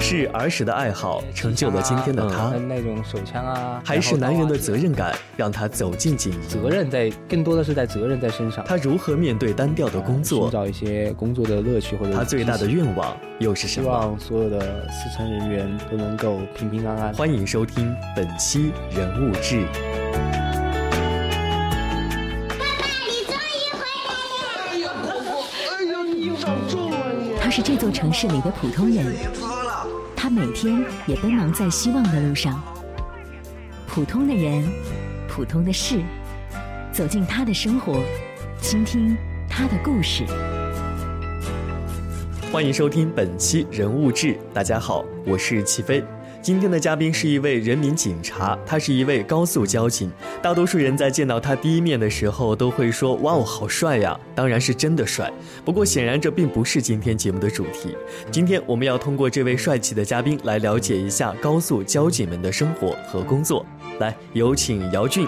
是儿时的爱好成就了今天的他，那种手枪啊，还是男人的责任感让他走进警营？责任在更多的是在责任在身上。他如何面对单调的工作？寻找一些工作的乐趣或者他最大的愿望又是什么？希望所有的四川人员都能够平平安安。欢迎收听本期人物志。他是这座城市里的普通人，他每天也奔忙在希望的路上。普通的人，普通的事，走进他的生活，倾听他的故事。欢迎收听本期人物志，大家好，我是齐飞。今天的嘉宾是一位人民警察，他是一位高速交警。大多数人在见到他第一面的时候，都会说：“哇哦，好帅呀！”当然是真的帅。不过显然这并不是今天节目的主题。今天我们要通过这位帅气的嘉宾来了解一下高速交警们的生活和工作。来，有请姚俊。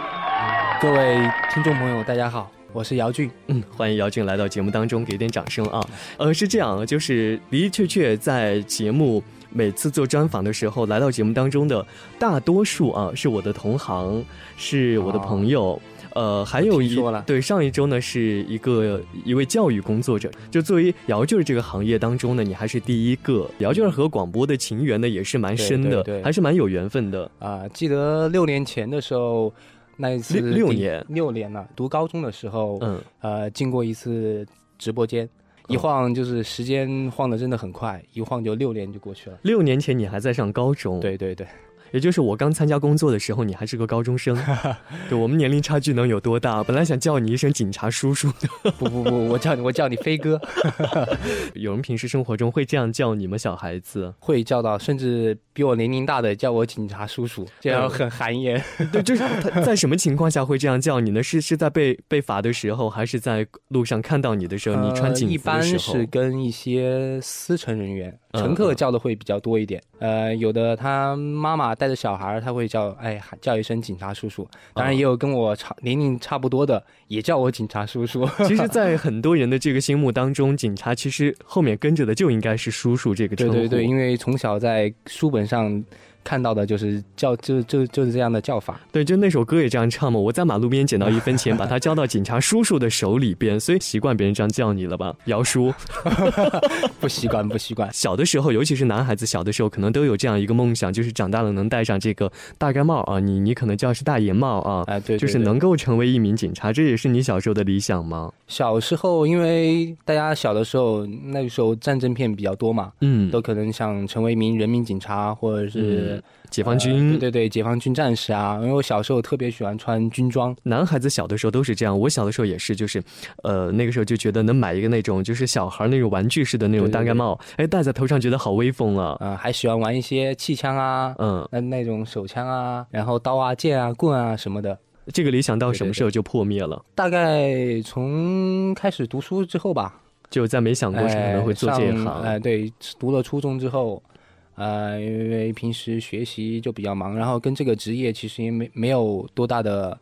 各位听众朋友，大家好，我是姚俊。嗯，欢迎姚俊来到节目当中，给点掌声啊。呃，是这样，就是的的确确在节目。每次做专访的时候，来到节目当中的大多数啊，是我的同行，是我的朋友，呃，还有一对上一周呢，是一个一位教育工作者。就作为姚俊这个行业当中呢，你还是第一个。姚俊和广播的情缘呢，也是蛮深的，还是蛮有缘分的啊。记得六年前的时候，那一次六年六年了，读高中的时候，嗯，呃，进过一次直播间。一晃就是时间晃的真的很快，一晃就六年就过去了。六年前你还在上高中，对对对。也就是我刚参加工作的时候，你还是个高中生，对，我们年龄差距能有多大？本来想叫你一声警察叔叔的，不不不，我叫你我叫你飞哥。有人平时生活中会这样叫你们小孩子？会叫到，甚至比我年龄大的叫我警察叔叔，这样很寒言。对，就是他在什么情况下会这样叫你呢？是是在被被罚的时候，还是在路上看到你的时候？你穿警服的时候？一般是跟一些司乘人员。乘客叫的会比较多一点，呃，有的他妈妈带着小孩，他会叫，哎，叫一声警察叔叔。当然也有跟我差年龄差不多的，也叫我警察叔叔。其实，在很多人的这个心目当中，警察其实后面跟着的就应该是叔叔这个称呼。对对对，因为从小在书本上。看到的就是叫，就就就是这样的叫法。对，就那首歌也这样唱嘛。我在马路边捡到一分钱，把它交到警察叔叔的手里边，所以习惯别人这样叫你了吧，姚叔？不习惯，不习惯。小的时候，尤其是男孩子，小的时候可能都有这样一个梦想，就是长大了能戴上这个大盖帽啊。你你可能叫是大檐帽啊，哎对，就是能够成为一名警察，这也是你小时候的理想吗？小时候，因为大家小的时候，那个时候战争片比较多嘛，嗯，都可能想成为一名人民警察，或者是。解放军，对对对，解放军战士啊！因为我小时候特别喜欢穿军装，男孩子小的时候都是这样。我小的时候也是，就是，呃，那个时候就觉得能买一个那种就是小孩那种玩具式的那种大盖帽，哎，戴在头上觉得好威风啊！嗯，还喜欢玩一些气枪啊，嗯，那那种手枪啊，然后刀啊、剑啊、棍啊什么的。这个理想到什么时候就破灭了？大概从开始读书之后吧，就再没想过可能会做这一行。哎，对，读了初中之后。呃，因为平时学习就比较忙，然后跟这个职业其实也没没有多大的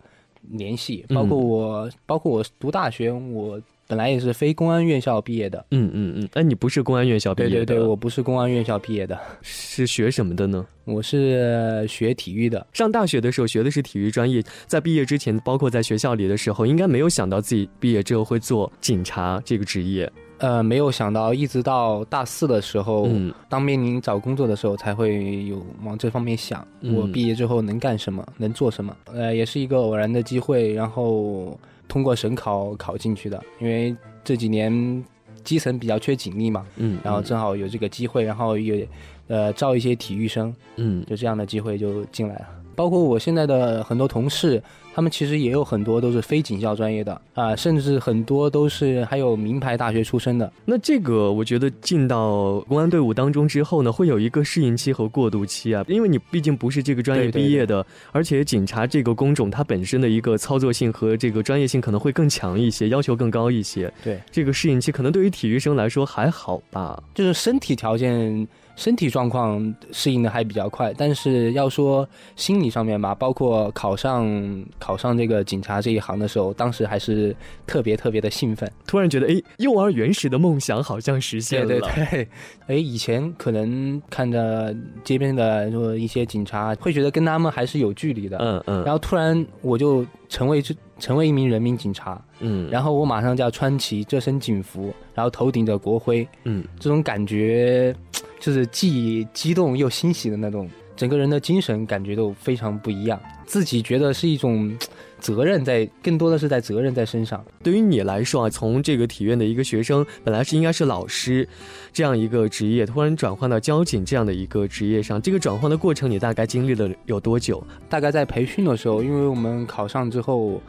联系。包括我，包括我读大学，我本来也是非公安院校毕业的。嗯嗯嗯，哎，你不是公安院校毕业的？对对对，我不是公安院校毕业的。是学什么的呢？我是学体育的。上大学的时候学的是体育专业，在毕业之前，包括在学校里的时候，应该没有想到自己毕业之后会做警察这个职业。呃，没有想到，一直到大四的时候，当面临找工作的时候，才会有往这方面想。我毕业之后能干什么，能做什么？呃，也是一个偶然的机会，然后通过省考考进去的。因为这几年基层比较缺警力嘛，嗯，然后正好有这个机会，然后也呃招一些体育生，嗯，就这样的机会就进来了。包括我现在的很多同事。他们其实也有很多都是非警校专业的啊，甚至很多都是还有名牌大学出身的。那这个我觉得进到公安队伍当中之后呢，会有一个适应期和过渡期啊，因为你毕竟不是这个专业毕业的，而且警察这个工种它本身的一个操作性和这个专业性可能会更强一些，要求更高一些。对，这个适应期可能对于体育生来说还好吧，就是身体条件。身体状况适应的还比较快，但是要说心理上面吧，包括考上考上这个警察这一行的时候，当时还是特别特别的兴奋，突然觉得哎，幼儿园时的梦想好像实现了。对对对，哎，以前可能看着街边的说一些警察，会觉得跟他们还是有距离的。嗯嗯。然后突然我就成为成为一名人民警察。嗯。然后我马上就要穿起这身警服，然后头顶着国徽。嗯。这种感觉。就是既激动又欣喜的那种，整个人的精神感觉都非常不一样。自己觉得是一种责任，在更多的是在责任在身上。对于你来说啊，从这个体院的一个学生，本来是应该是老师这样一个职业，突然转换到交警这样的一个职业上，这个转换的过程你大概经历了有多久？大概在培训的时候，因为我们考上之后，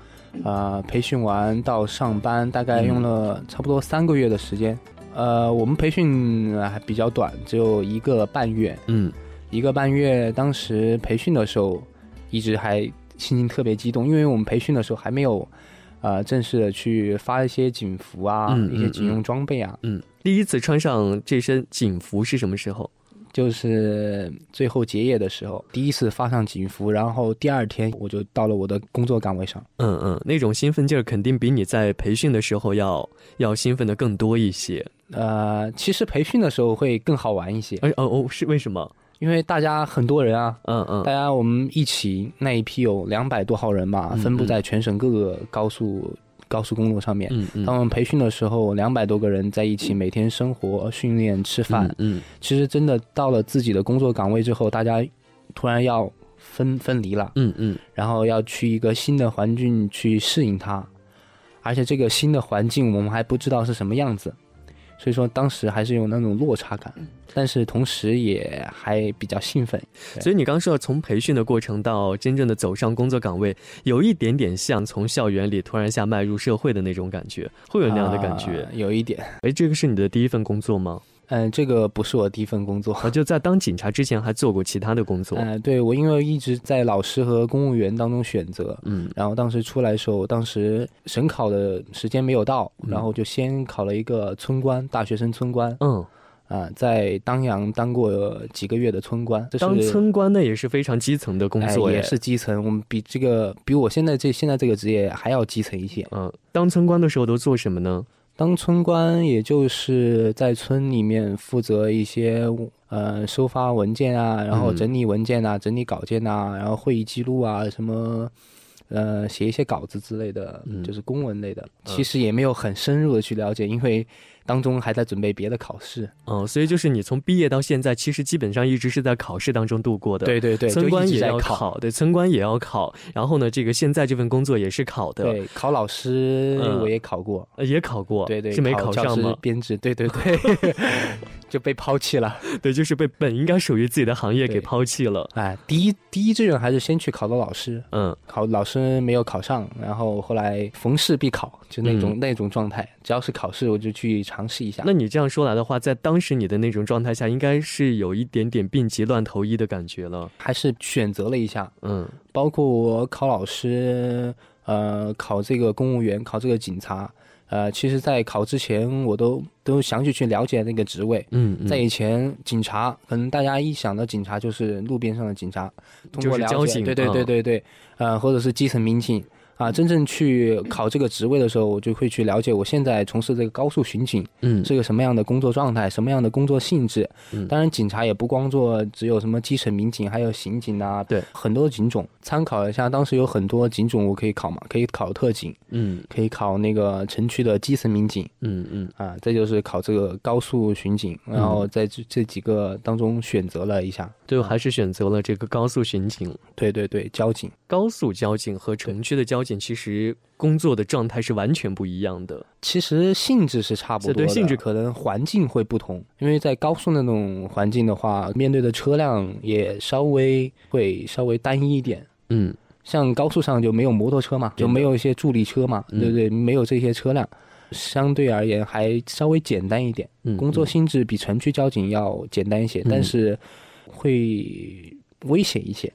呃，培训完到上班，大概用了差不多三个月的时间。呃，我们培训还比较短，只有一个半月。嗯，一个半月，当时培训的时候，一直还心情特别激动，因为我们培训的时候还没有，呃，正式的去发一些警服啊，一些警用装备啊。嗯，第一次穿上这身警服是什么时候？就是最后结业的时候，第一次发上警服，然后第二天我就到了我的工作岗位上。嗯嗯，那种兴奋劲儿肯定比你在培训的时候要要兴奋的更多一些。呃，其实培训的时候会更好玩一些。哎哦哦，是为什么？因为大家很多人啊，嗯嗯，大家我们一起那一批有两百多号人嘛，分布在全省各个高速高速公路上面。嗯嗯。当我们培训的时候，两百多个人在一起，每天生活、训练、吃饭。嗯。其实真的到了自己的工作岗位之后，大家突然要分分离了。嗯嗯。然后要去一个新的环境去适应它，而且这个新的环境我们还不知道是什么样子。所以说，当时还是有那种落差感，但是同时也还比较兴奋。所以你刚说从培训的过程到真正的走上工作岗位，有一点点像从校园里突然下迈入社会的那种感觉，会有那样的感觉？有一点。哎，这个是你的第一份工作吗？嗯，这个不是我第一份工作，就在当警察之前还做过其他的工作。嗯，对我因为一直在老师和公务员当中选择，嗯，然后当时出来的时候，当时省考的时间没有到，然后就先考了一个村官，大学生村官，嗯，啊，在当阳当过几个月的村官。当村官那也是非常基层的工作，也是基层，我们比这个比我现在这现在这个职业还要基层一些。嗯，当村官的时候都做什么呢？当村官，也就是在村里面负责一些呃收发文件啊，然后整理文件啊，整理稿件啊，然后会议记录啊，什么呃写一些稿子之类的，就是公文类的。其实也没有很深入的去了解，因为。当中还在准备别的考试哦，所以就是你从毕业到现在，其实基本上一直是在考试当中度过的。对对对，村官也要考，对，村官也要考。然后呢，这个现在这份工作也是考的。对，考老师我也考过，也考过。对对，是没考上吗？编制，对对对，就被抛弃了。对，就是被本应该属于自己的行业给抛弃了。哎，第一第一志愿还是先去考的老师。嗯，考老师没有考上，然后后来逢试必考，就那种那种状态，只要是考试我就去。尝试一下。那你这样说来的话，在当时你的那种状态下，应该是有一点点病急乱投医的感觉了。还是选择了一下，嗯，包括我考老师，呃，考这个公务员，考这个警察，呃，其实，在考之前，我都都详细去了解那个职位。嗯，在以前，警察可能大家一想到警察就是路边上的警察，通过了解，对对对对对，呃，或者是基层民警。啊，真正去考这个职位的时候，我就会去了解我现在从事这个高速巡警，嗯，是个什么样的工作状态，什么样的工作性质。嗯，当然，警察也不光做，只有什么基层民警，还有刑警啊，对，很多警种。参考一下，当时有很多警种我可以考嘛，可以考特警，嗯，可以考那个城区的基层民警，嗯嗯，啊，这就是考这个高速巡警，然后在这这几个当中选择了一下，最后还是选择了这个高速巡警。对对对，交警，高速交警和城区的交警。其实工作的状态是完全不一样的。其实性质是差不多，对性质可能环境会不同。因为在高速那种环境的话，面对的车辆也稍微会稍微单一一点。嗯，像高速上就没有摩托车嘛，就没有一些助力车嘛，对不对？没有这些车辆，相对而言还稍微简单一点。工作性质比城区交警要简单一些，但是会危险一些。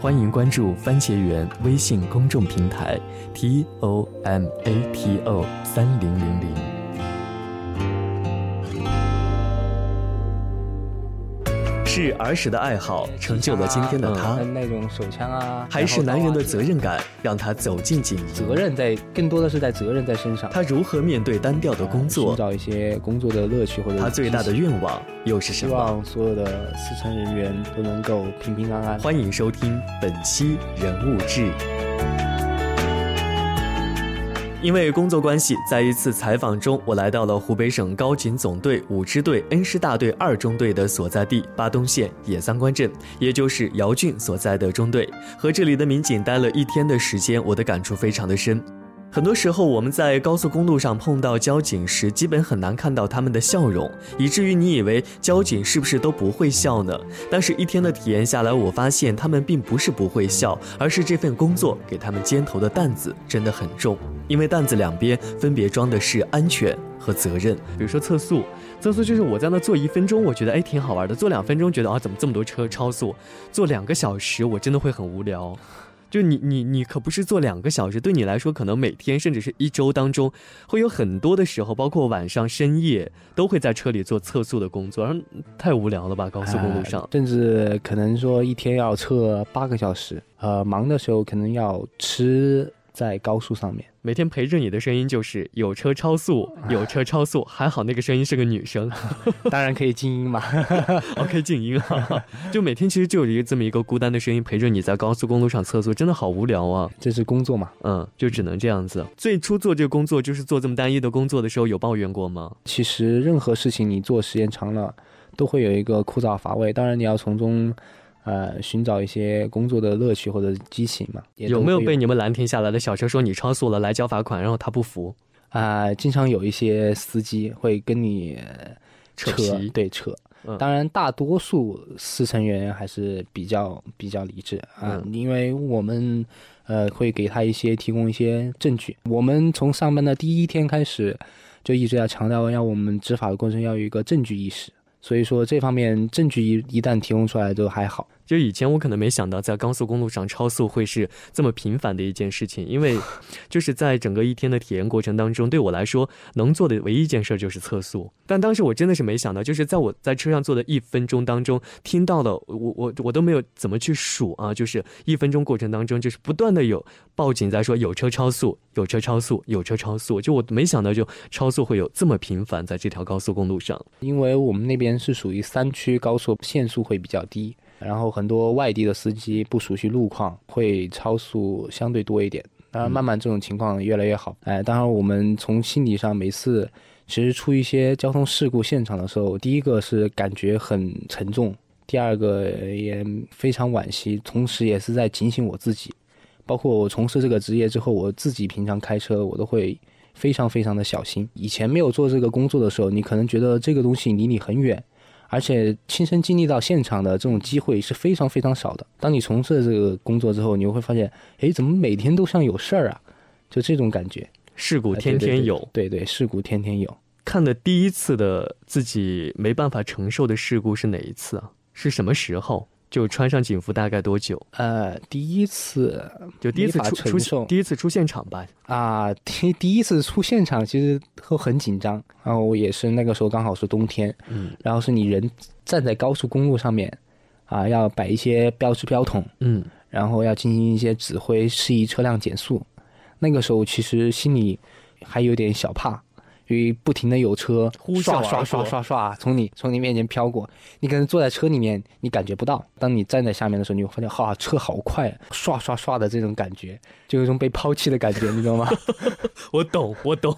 欢迎关注番茄园微信公众平台 t o m a t o 三零零零。是儿时的爱好成就了今天的他。那种手枪啊，还是男人的责任感让他走进警营。责任在更多的是在责任在身上。他如何面对单调的工作？寻找一些工作的乐趣或者他最大的愿望又是什么？希望所有的司乘人员都能够平平安安。欢迎收听本期人物志。因为工作关系，在一次采访中，我来到了湖北省高警总队五支队恩施大队二中队的所在地巴东县野三关镇，也就是姚俊所在的中队，和这里的民警待了一天的时间，我的感触非常的深。很多时候，我们在高速公路上碰到交警时，基本很难看到他们的笑容，以至于你以为交警是不是都不会笑呢？但是，一天的体验下来，我发现他们并不是不会笑，而是这份工作给他们肩头的担子真的很重，因为担子两边分别装的是安全和责任。比如说测速，测速就是我在那坐一分钟，我觉得哎挺好玩的；坐两分钟，觉得啊怎么这么多车超速；坐两个小时，我真的会很无聊。就你你你可不是做两个小时，对你来说，可能每天甚至是一周当中，会有很多的时候，包括晚上深夜，都会在车里做测速的工作，然后太无聊了吧？高速公路上，甚至可能说一天要测八个小时，呃，忙的时候可能要吃。在高速上面，每天陪着你的声音就是有车超速，有车超速，还好那个声音是个女生，当然可以静音嘛，OK 静音啊，就每天其实就有一个这么一个孤单的声音陪着你在高速公路上测速，真的好无聊啊。这是工作嘛，嗯，就只能这样子。最初做这个工作就是做这么单一的工作的时候，有抱怨过吗？其实任何事情你做时间长了，都会有一个枯燥乏味，当然你要从中。呃，寻找一些工作的乐趣或者激情嘛？有没有被你们拦停下来的小车说你超速了，来交罚款，然后他不服？啊，经常有一些司机会跟你扯皮，对扯。当然，大多数司乘员还是比较比较理智啊，因为我们呃会给他一些提供一些证据。我们从上班的第一天开始，就一直要强调，要我们执法的过程要有一个证据意识。所以说，这方面证据一一旦提供出来，都还好。就以前我可能没想到，在高速公路上超速会是这么频繁的一件事情，因为 就是在整个一天的体验过程当中，对我来说能做的唯一一件事就是测速。但当时我真的是没想到，就是在我在车上坐的一分钟当中，听到了我我我都没有怎么去数啊，就是一分钟过程当中，就是不断的有报警在说有车超速，有车超速，有车超速。就我没想到，就超速会有这么频繁在这条高速公路上。因为我们那边是属于三区高速，限速会比较低。然后很多外地的司机不熟悉路况，会超速相对多一点。当然，慢慢这种情况越来越好。哎，当然我们从心理上，每次其实出一些交通事故现场的时候，第一个是感觉很沉重，第二个也非常惋惜，同时也是在警醒我自己。包括我从事这个职业之后，我自己平常开车我都会非常非常的小心。以前没有做这个工作的时候，你可能觉得这个东西离你很远。而且亲身经历到现场的这种机会是非常非常少的。当你从事这个工作之后，你会发现，哎，怎么每天都像有事儿啊？就这种感觉。事故天天有，对对，事故天天有。看的第一次的自己没办法承受的事故是哪一次啊？是什么时候？就穿上警服大概多久？呃，第一次就第一次出出第一次出现场吧。啊，第第一次出现场其实都很紧张，然后也是那个时候刚好是冬天，嗯，然后是你人站在高速公路上面，啊，要摆一些标志标筒，嗯，然后要进行一些指挥，示意车辆减速。那个时候其实心里还有点小怕。因为不停的有车刷刷刷刷刷从你从你面前飘过，你可能坐在车里面，你感觉不到。当你站在下面的时候，你会发现，哈，车好快，刷刷刷的这种感觉，就有一种被抛弃的感觉，你知道吗？我懂，我懂。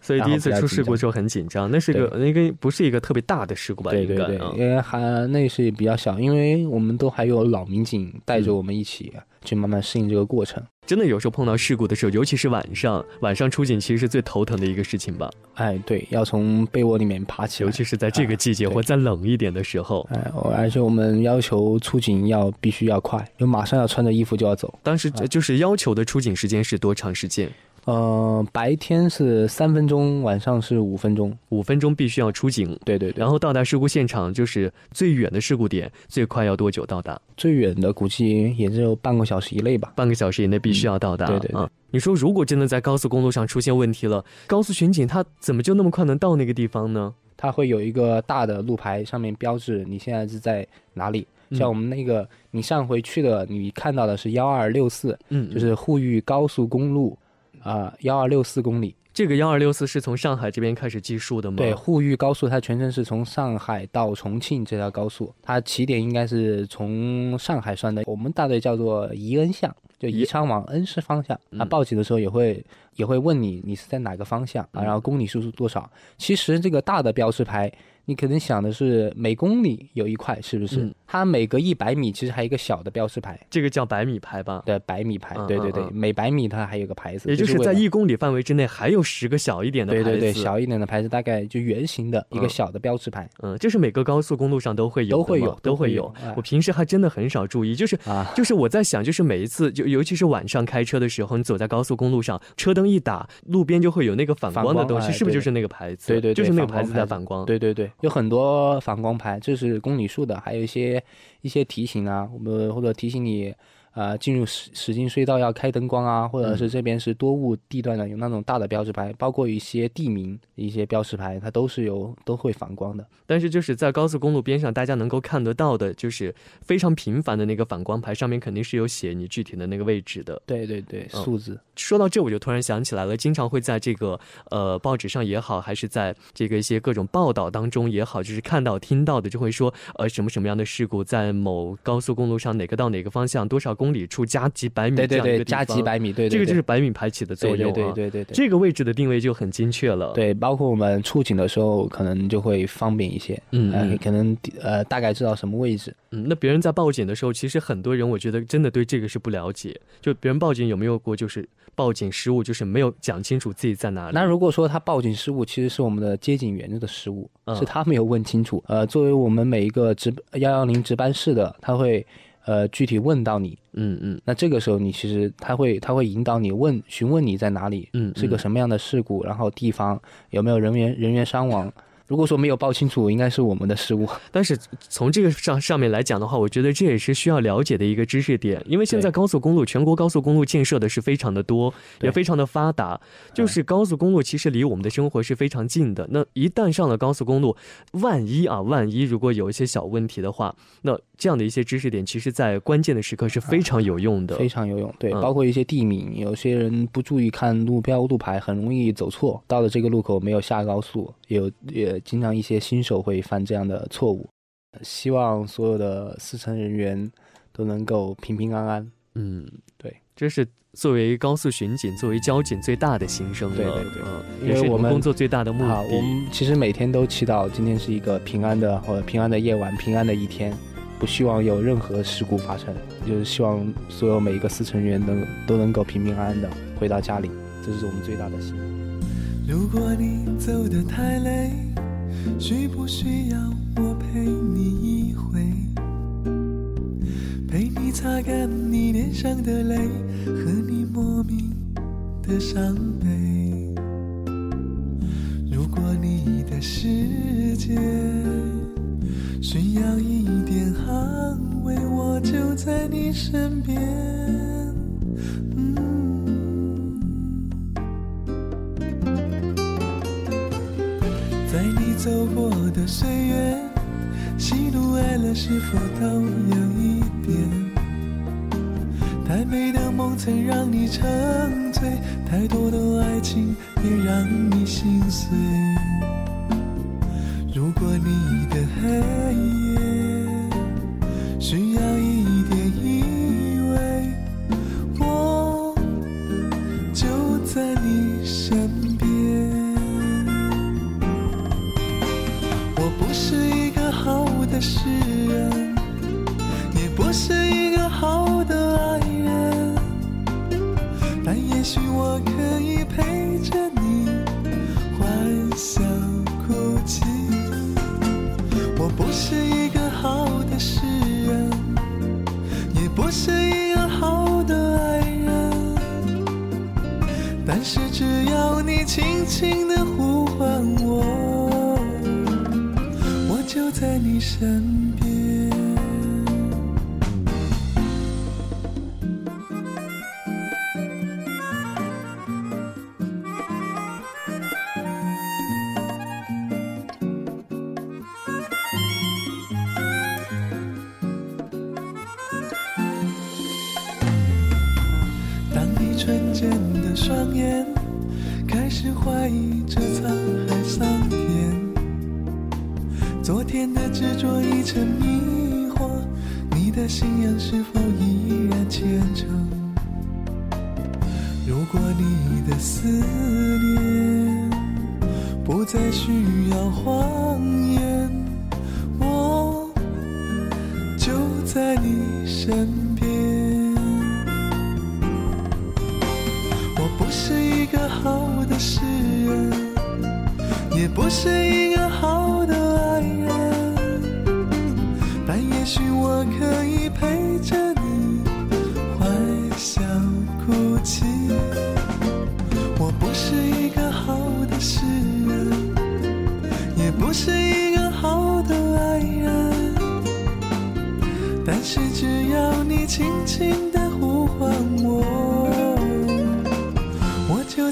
所以第一次出事故时候很紧张，那是个那个不是一个特别大的事故吧？对对对，因为还那是比较小，因为我们都还有老民警带着我们一起去慢慢适应这个过程。真的有时候碰到事故的时候，尤其是晚上，晚上出警其实是最头疼的一个事情吧？哎，对，要从被窝里面爬起来，尤其是在这个季节或再冷一点的时候。哎，而且我们要求出警要必须要快，就马上要穿着衣服就要走。当时就是要求的出警时间是多长时间？呃，白天是三分钟，晚上是五分钟，五分钟必须要出警。对对，然后到达事故现场，就是最远的事故点，最快要多久到达？最远的估计也就半个小时以内吧。半个小时以内必须要到达。对对啊，你说如果真的在高速公路上出现问题了，高速巡警他怎么就那么快能到那个地方呢？他会有一个大的路牌，上面标志你现在是在哪里。像我们那个，你上回去的，你看到的是幺二六四，嗯，就是沪渝高速公路，啊，幺二六四公里。这个幺二六四是从上海这边开始计数的吗？对，沪渝高速它全程是从上海到重庆这条高速，它起点应该是从上海算的。我们大队叫做宜恩巷，就宜昌往恩施方向。它报警的时候也会也会问你，你是在哪个方向啊？然后公里数是多少？其实这个大的标识牌。你可能想的是每公里有一块，是不是？它每隔一百米其实还有一个小的标识牌，这个叫百米牌吧？对，百米牌，对对对，每百米它还有个牌子，也就是在一公里范围之内还有十个小一点的牌子，对对对，小一点的牌子大概就圆形的一个小的标识牌，嗯，这是每个高速公路上都会有，都会有，都会有。我平时还真的很少注意，就是 就是我在想，就是每一次就尤其是晚上开车的时候，你走在高速公路上，车灯一打，路边就会有那个反光的东西，是不是就是那个牌子？对对，就是那个牌子在反光，对对对，有很多。反光牌，这是公里数的，还有一些一些提醒啊，我们或者提醒你。啊，进入史史进隧道要开灯光啊，或者是这边是多雾地段的，有那种大的标志牌，包括一些地名一些标识牌，它都是有都会反光的。但是就是在高速公路边上，大家能够看得到的，就是非常频繁的那个反光牌，上面肯定是有写你具体的那个位置的。对对对，数字。说到这，我就突然想起来了，经常会在这个呃报纸上也好，还是在这个一些各种报道当中也好，就是看到听到的，就会说呃什么什么样的事故在某高速公路上哪个到哪个方向多少公里处加几百米这样一个加几百米，对，这个就是百米排起的作用啊。对对对对，这个位置的定位就很精确了。对，包括我们出警的时候，可能就会方便一些。嗯，可能呃大概知道什么位置。嗯，那别人在报警的时候，其实很多人我觉得真的对这个是不了解。就别人报警有没有过就是报警失误，就是没有讲清楚自己在哪里。那如果说他报警失误，其实是我们的接警员的失误，是他没有问清楚。呃，作为我们每一个值幺幺零值班室的，他会。呃，具体问到你，嗯嗯，那这个时候你其实他会他会引导你问询问你在哪里，嗯，是个什么样的事故，然后地方有没有人员人员伤亡。如果说没有报清楚，应该是我们的失误。但是从这个上上面来讲的话，我觉得这也是需要了解的一个知识点。因为现在高速公路，全国高速公路建设的是非常的多，也非常的发达。就是高速公路其实离我们的生活是非常近的。那一旦上了高速公路，万一啊，万一如果有一些小问题的话，那这样的一些知识点，其实在关键的时刻是非常有用的，非常有用。对，包括一些地名，有些人不注意看路标路牌，很容易走错。到了这个路口没有下高速，有也。经常一些新手会犯这样的错误，希望所有的司乘人员都能够平平安安。嗯，对，这是作为高速巡警、作为交警最大的心声了。对对对，嗯，也是我们工作最大的目的。我们其实每天都祈祷今天是一个平安的或者平安的夜晚、平安的一天，不希望有任何事故发生，就是希望所有每一个司乘员能都能够平平安安的回到家里，这是我们最大的心。如果你走得太累。需不需要我陪你一回？陪你擦干你脸上的泪和你莫名的伤悲。如果你的世界需要一点安慰，我就在你身边。走过的岁月，喜怒哀乐是否都有一点？太美的梦曾让你沉醉，太多的爱情也让你心碎。如果你的黑夜在你身边。再需要谎言，我就在你身边。我不是一个好的诗人，也不是一个好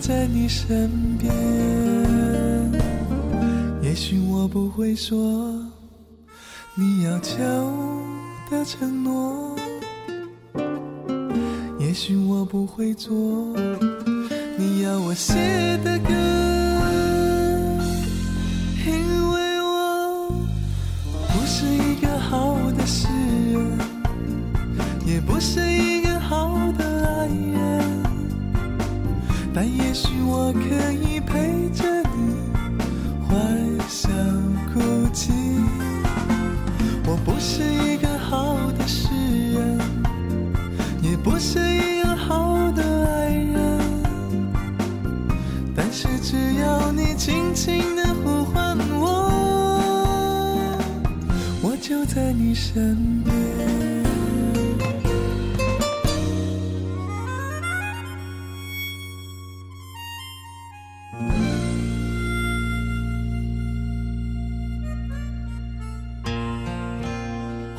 在你身边。也许我不会说你要求的承诺，也许我不会做你要我写的歌，因为我不是一个好的诗人，也不是一但也许我可以陪着你欢笑哭泣。我不是一个好的诗人，也不是一个好的爱人，但是只要你轻轻地呼唤我，我就在你身边。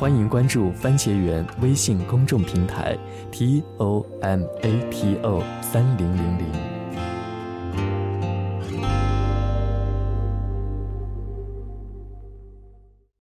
欢迎关注番茄园微信公众平台 t o m a t o 三零零零。